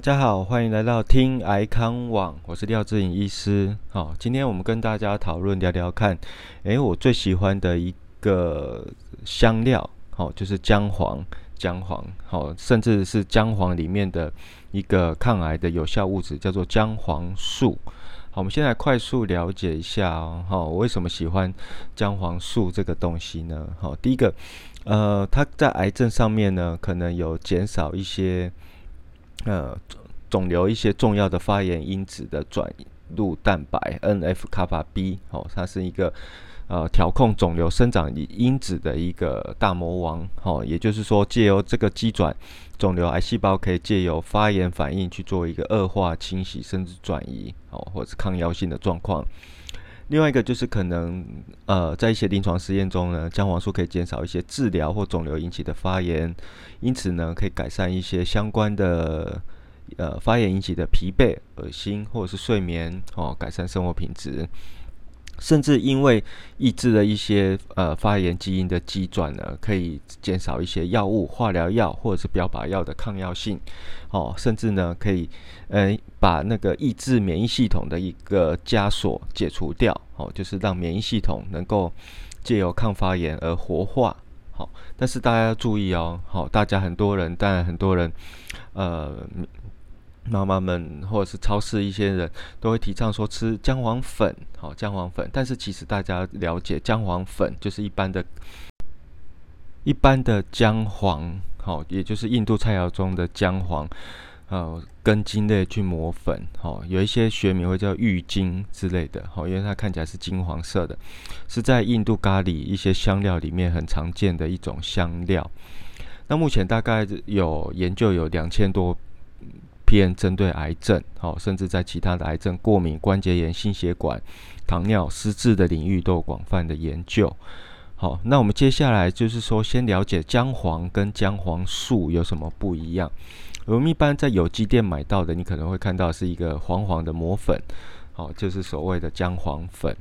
大家好，欢迎来到听癌康网，我是廖志颖医师。好，今天我们跟大家讨论聊聊看，诶，我最喜欢的一个香料，好，就是姜黄，姜黄，好，甚至是姜黄里面的一个抗癌的有效物质，叫做姜黄素。好，我们先来快速了解一下哦，好，我为什么喜欢姜黄素这个东西呢？好，第一个，呃，它在癌症上面呢，可能有减少一些。呃，肿瘤一些重要的发炎因子的转录蛋白 NF 卡法 B 哦，它是一个呃调控肿瘤生长因子的一个大魔王哦，也就是说，借由这个机转，肿瘤癌细胞可以借由发炎反应去做一个恶化、清洗甚至转移哦，或者是抗药性的状况。另外一个就是可能呃，在一些临床实验中呢，姜黄素可以减少一些治疗或肿瘤引起的发炎，因此呢，可以改善一些相关的呃发炎引起的疲惫、恶心或者是睡眠哦，改善生活品质。甚至因为抑制了一些呃发炎基因的基转呢，可以减少一些药物、化疗药或者是标靶药的抗药性，哦，甚至呢可以呃把那个抑制免疫系统的一个枷锁解除掉，哦，就是让免疫系统能够借由抗发炎而活化，好，但是大家要注意哦，好，大家很多人，当然很多人，呃。妈妈们或者是超市一些人都会提倡说吃姜黄粉，好姜黄粉。但是其实大家了解姜黄粉就是一般的、一般的姜黄，好，也就是印度菜肴中的姜黄，呃，根茎类去磨粉，好，有一些学名会叫郁金之类的，好，因为它看起来是金黄色的，是在印度咖喱一些香料里面很常见的一种香料。那目前大概有研究有两千多。偏针对癌症，好，甚至在其他的癌症、过敏、关节炎、心血管、糖尿、失智的领域都有广泛的研究。好，那我们接下来就是说，先了解姜黄跟姜黄素有什么不一样。我们一般在有机店买到的，你可能会看到是一个黄黄的磨粉，好，就是所谓的姜黄粉，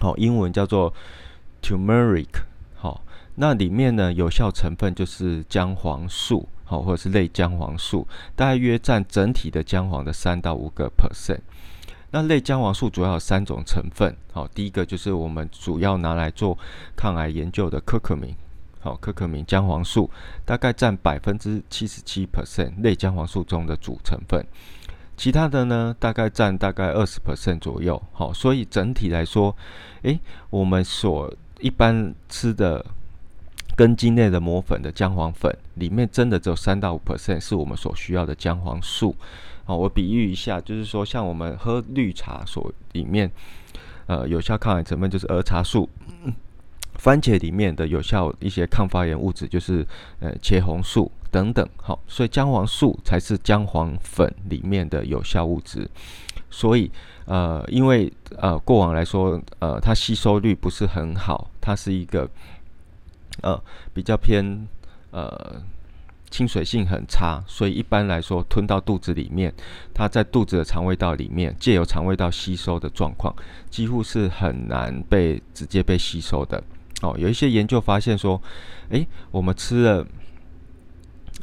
好，英文叫做 turmeric，好，那里面呢有效成分就是姜黄素。好，或者是类姜黄素，大约占整体的姜黄的三到五个 percent。那类姜黄素主要有三种成分。好，第一个就是我们主要拿来做抗癌研究的可可明。好，可可明姜黄素大概占百分之七十七 percent 类姜黄素中的主成分。其他的呢，大概占大概二十 percent 左右。好，所以整体来说，诶，我们所一般吃的。根茎类的磨粉的姜黄粉里面真的只有三到五 percent 是我们所需要的姜黄素。好，我比喻一下，就是说像我们喝绿茶所里面，呃，有效抗癌成分就是儿茶素。番茄里面的有效一些抗发炎物质就是呃茄红素等等。好，所以姜黄素才是姜黄粉里面的有效物质。所以呃，因为呃过往来说，呃，它吸收率不是很好，它是一个。呃，比较偏呃亲水性很差，所以一般来说吞到肚子里面，它在肚子的肠胃道里面借由肠胃道吸收的状况，几乎是很难被直接被吸收的。哦，有一些研究发现说，诶，我们吃了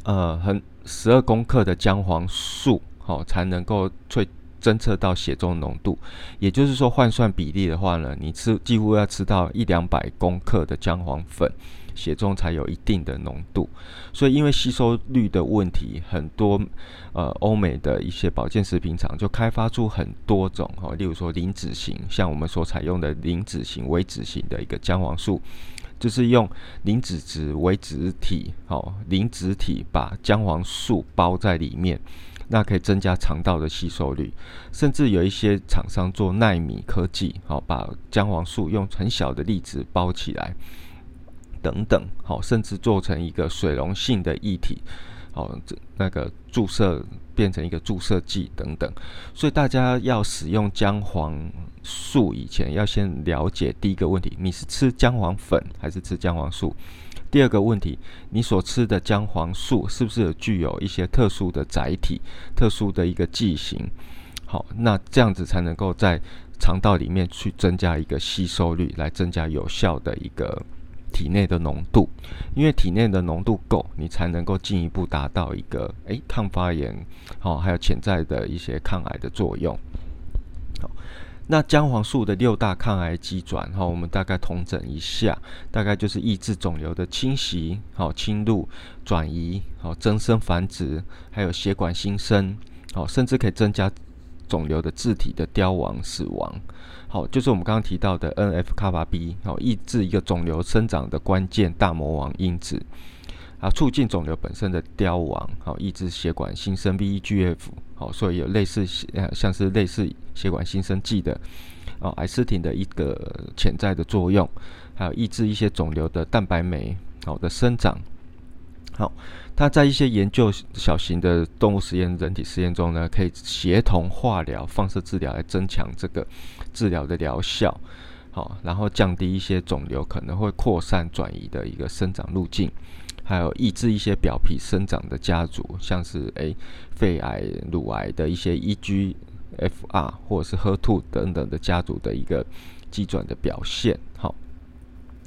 呃很十二公克的姜黄素，好才能够最。侦测到血中浓度，也就是说换算比例的话呢，你吃几乎要吃到一两百公克的姜黄粉，血中才有一定的浓度。所以因为吸收率的问题，很多呃欧美的一些保健食品厂就开发出很多种哈，例如说磷脂型，像我们所采用的磷脂型、微脂型的一个姜黄素，就是用磷脂质为脂体，好磷脂体把姜黄素包在里面。那可以增加肠道的吸收率，甚至有一些厂商做纳米科技，好把姜黄素用很小的粒子包起来，等等，好，甚至做成一个水溶性的液体，好，这那个注射变成一个注射剂等等。所以大家要使用姜黄素以前，要先了解第一个问题：你是吃姜黄粉还是吃姜黄素？第二个问题，你所吃的姜黄素是不是有具有一些特殊的载体、特殊的一个剂型？好，那这样子才能够在肠道里面去增加一个吸收率，来增加有效的一个体内的浓度，因为体内的浓度够，你才能够进一步达到一个诶抗发炎，好，还有潜在的一些抗癌的作用。好，那姜黄素的六大抗癌机转，哈，我们大概统整一下，大概就是抑制肿瘤的侵袭，好，侵入、转移，好，增生繁殖，还有血管新生，好，甚至可以增加肿瘤的自体的凋亡、死亡。好，就是我们刚刚提到的 N F 卡巴 B，好，抑制一个肿瘤生长的关键大魔王因子，啊，促进肿瘤本身的凋亡，好，抑制血管新生 V E G F，好，所以有类似呃像是类似血管新生剂的，哦，艾斯汀的一个潜在的作用，还有抑制一些肿瘤的蛋白酶好的生长。好，它在一些研究小型的动物实验、人体实验中呢，可以协同化疗、放射治疗来增强这个治疗的疗效。好，然后降低一些肿瘤可能会扩散转移的一个生长路径，还有抑制一些表皮生长的家族，像是诶肺癌、乳癌的一些 EGFR 或者是 HER2 等等的家族的一个基转的表现。好。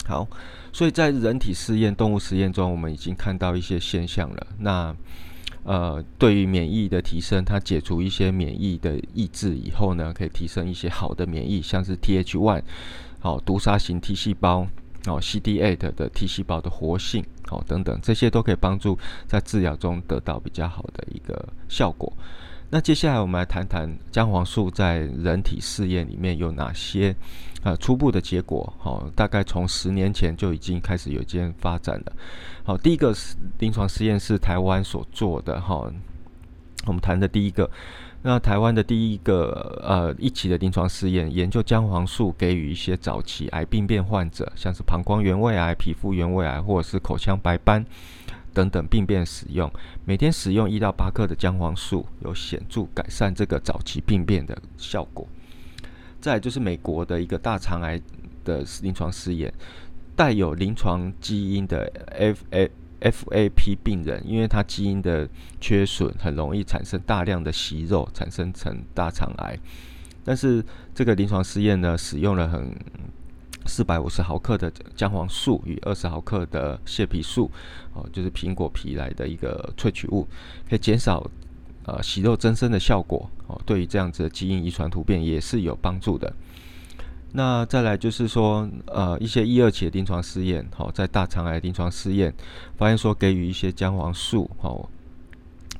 好，所以在人体试验、动物实验中，我们已经看到一些现象了。那呃，对于免疫的提升，它解除一些免疫的抑制以后呢，可以提升一些好的免疫，像是 Th1 好毒杀型 T 细胞，哦 CD8 的 T 细胞的活性，好等等，这些都可以帮助在治疗中得到比较好的一个效果。那接下来我们来谈谈姜黄素在人体试验里面有哪些啊初步的结果？好，大概从十年前就已经开始有件发展了。好，第一个是临床实验是台湾所做的哈，我们谈的第一个，那台湾的第一个呃一起的临床试验，研究姜黄素给予一些早期癌病变患者，像是膀胱原位癌、皮肤原位癌或者是口腔白斑。等等病变使用，每天使用一到八克的姜黄素，有显著改善这个早期病变的效果。再就是美国的一个大肠癌的临床试验，带有临床基因的 F A F A P 病人，因为他基因的缺损，很容易产生大量的息肉，产生成大肠癌。但是这个临床试验呢，使用了很。四百五十毫克的姜黄素与二十毫克的蟹皮素，哦，就是苹果皮来的一个萃取物，可以减少呃息肉增生的效果，哦，对于这样子的基因遗传突变也是有帮助的。那再来就是说，呃，一些一二期临床试验，好，在大肠癌临床试验发现说，给予一些姜黄素，好，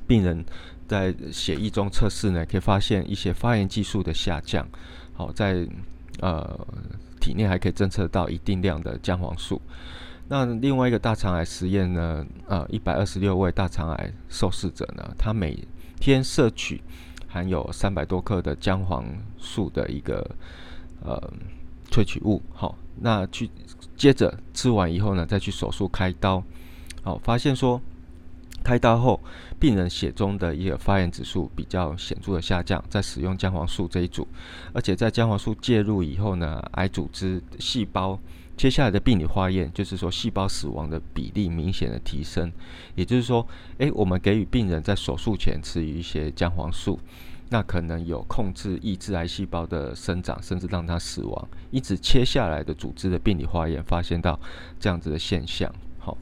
病人在血液中测试呢，可以发现一些发炎激素的下降，好，在呃。体内还可以侦测到一定量的姜黄素。那另外一个大肠癌实验呢？呃，一百二十六位大肠癌受试者呢，他每天摄取含有三百多克的姜黄素的一个呃萃取物。好，那去接着吃完以后呢，再去手术开刀。好，发现说。开刀后，病人血中的一个发炎指数比较显著的下降，在使用姜黄素这一组，而且在姜黄素介入以后呢，癌组织细胞接下来的病理化验，就是说细胞死亡的比例明显的提升。也就是说，诶，我们给予病人在手术前吃一些姜黄素，那可能有控制抑制癌细胞的生长，甚至让它死亡。因此，切下来的组织的病理化验发现到这样子的现象。好，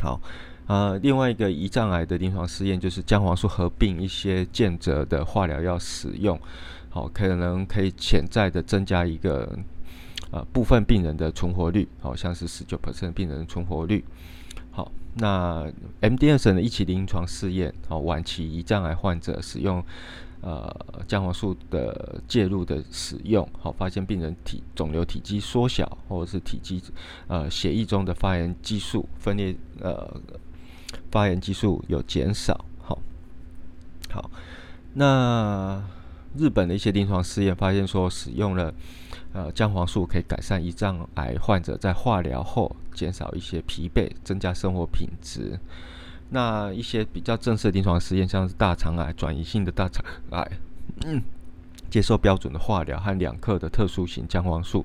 好。呃，另外一个胰脏癌的临床试验就是姜黄素合并一些间泽的化疗药使用，好，可能可以潜在的增加一个呃部分病人的存活率，好像是十九 percent 病人的存活率。好，那 MD 省的一起临床试验，好，晚期胰脏癌患者使用呃姜黄素的介入的使用，好，发现病人体肿瘤体积缩小，或者是体积呃血液中的发炎激素分裂呃。发炎激素有减少，好，好，那日本的一些临床试验发现说，使用了呃姜黄素可以改善胰脏癌患者在化疗后减少一些疲惫，增加生活品质。那一些比较正式的临床实验，像是大肠癌转移性的大肠癌，接受标准的化疗和两克的特殊型姜黄素，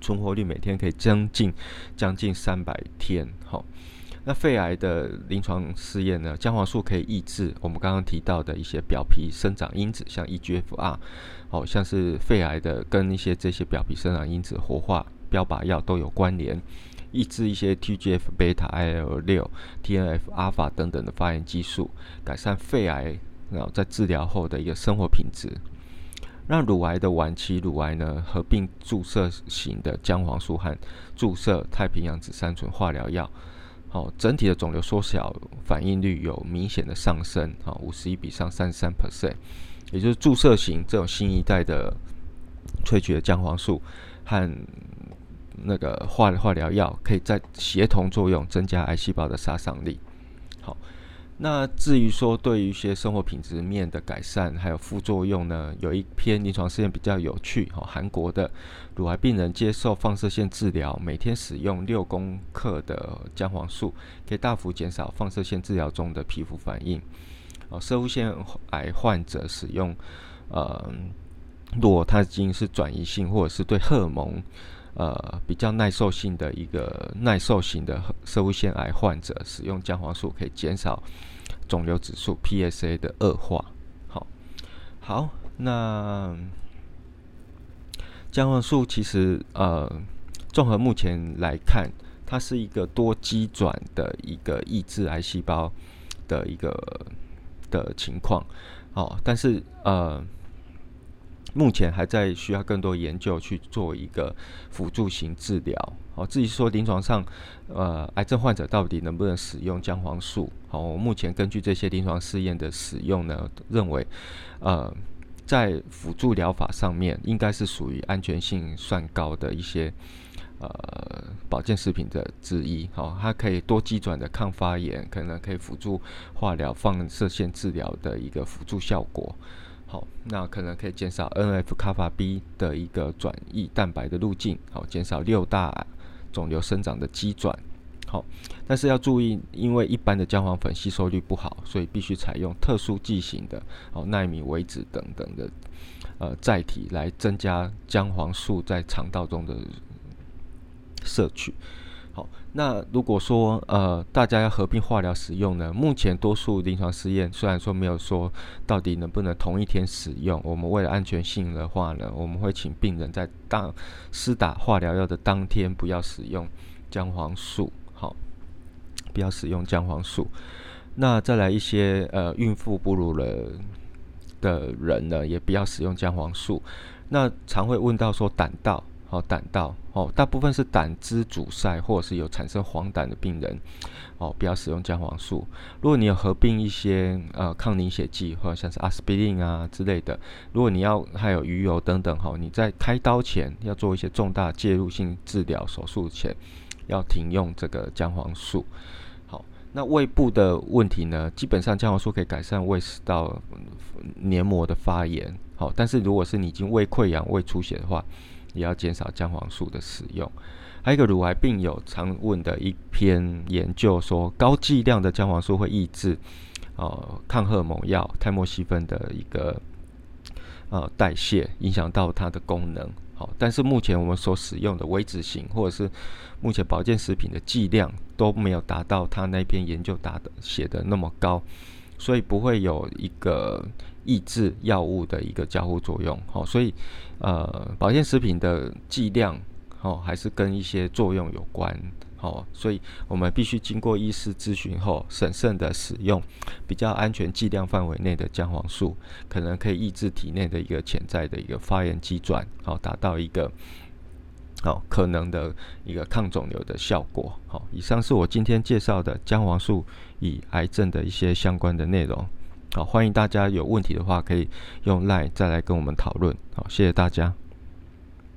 存活率每天可以将近将近三百天，好。那肺癌的临床试验呢？姜黄素可以抑制我们刚刚提到的一些表皮生长因子，像 EGFR，好，像是肺癌的跟一些这些表皮生长因子活化标靶药都有关联，抑制一些 TGF 贝塔、IL 六、TNF 阿法等等的发炎激素，改善肺癌，然后在治疗后的一个生活品质。那乳癌的晚期乳癌呢，合并注射型的姜黄素和注射太平洋紫杉醇化疗药，好，整体的肿瘤缩小反应率有明显的上升，好，五十一比上三十三 percent，也就是注射型这种新一代的萃取的姜黄素和那个化化疗药，可以在协同作用，增加癌细胞的杀伤力，好。那至于说对于一些生活品质面的改善，还有副作用呢？有一篇临床试验比较有趣，哈，韩国的乳癌病人接受放射线治疗，每天使用六公克的姜黄素，可以大幅减少放射线治疗中的皮肤反应。哦，射物腺癌患者使用，呃，如果他已经是转移性，或者是对荷尔蒙。呃，比较耐受性的一个耐受型的射物腺癌患者，使用姜黄素可以减少肿瘤指数 PSA 的恶化。好，好，那姜黄素其实呃，综合目前来看，它是一个多基转的一个抑制癌细胞的一个的情况。哦，但是呃。目前还在需要更多研究去做一个辅助型治疗。好，至于说临床上，呃，癌症患者到底能不能使用姜黄素？好，我目前根据这些临床试验的使用呢，认为，呃，在辅助疗法上面，应该是属于安全性算高的一些呃保健食品的之一。好，它可以多基转的抗发炎，可能可以辅助化疗、放射线治疗的一个辅助效果。好，那可能可以减少 NF 卡法 B 的一个转移蛋白的路径，好，减少六大肿瘤生长的基转。好，但是要注意，因为一般的姜黄粉吸收率不好，所以必须采用特殊剂型的，哦，纳米微子等等的呃载体来增加姜黄素在肠道中的摄取。好，那如果说呃大家要合并化疗使用呢？目前多数临床试验虽然说没有说到底能不能同一天使用，我们为了安全性的话呢，我们会请病人在当施打化疗药的当天不要使用姜黄素，好，不要使用姜黄素。那再来一些呃孕妇哺乳了的人呢，也不要使用姜黄素。那常会问到说胆道。哦，胆道哦，大部分是胆汁阻塞或者是有产生黄疸的病人哦，不要使用姜黄素。如果你有合并一些呃抗凝血剂或者像是阿司匹林啊之类的，如果你要还有鱼油等等哈，你在开刀前要做一些重大介入性治疗手术前，要停用这个姜黄素。好，那胃部的问题呢，基本上姜黄素可以改善胃食道黏膜的发炎。好，但是如果是你已经胃溃疡、胃出血的话，也要减少姜黄素的使用。还有一个乳癌病友常问的一篇研究说，高剂量的姜黄素会抑制呃抗荷尔蒙药泰莫西芬的一个呃代谢，影响到它的功能。好，但是目前我们所使用的微脂型或者是目前保健食品的剂量都没有达到他那篇研究打的写的那么高。所以不会有一个抑制药物的一个交互作用，好，所以呃，保健食品的剂量，哦，还是跟一些作用有关，好，所以我们必须经过医师咨询后，审慎的使用比较安全剂量范围内的姜黄素，可能可以抑制体内的一个潜在的一个发炎机转，好，达到一个。好，可能的一个抗肿瘤的效果。好，以上是我今天介绍的姜黄素与癌症的一些相关的内容。好，欢迎大家有问题的话，可以用 LINE 再来跟我们讨论。好，谢谢大家。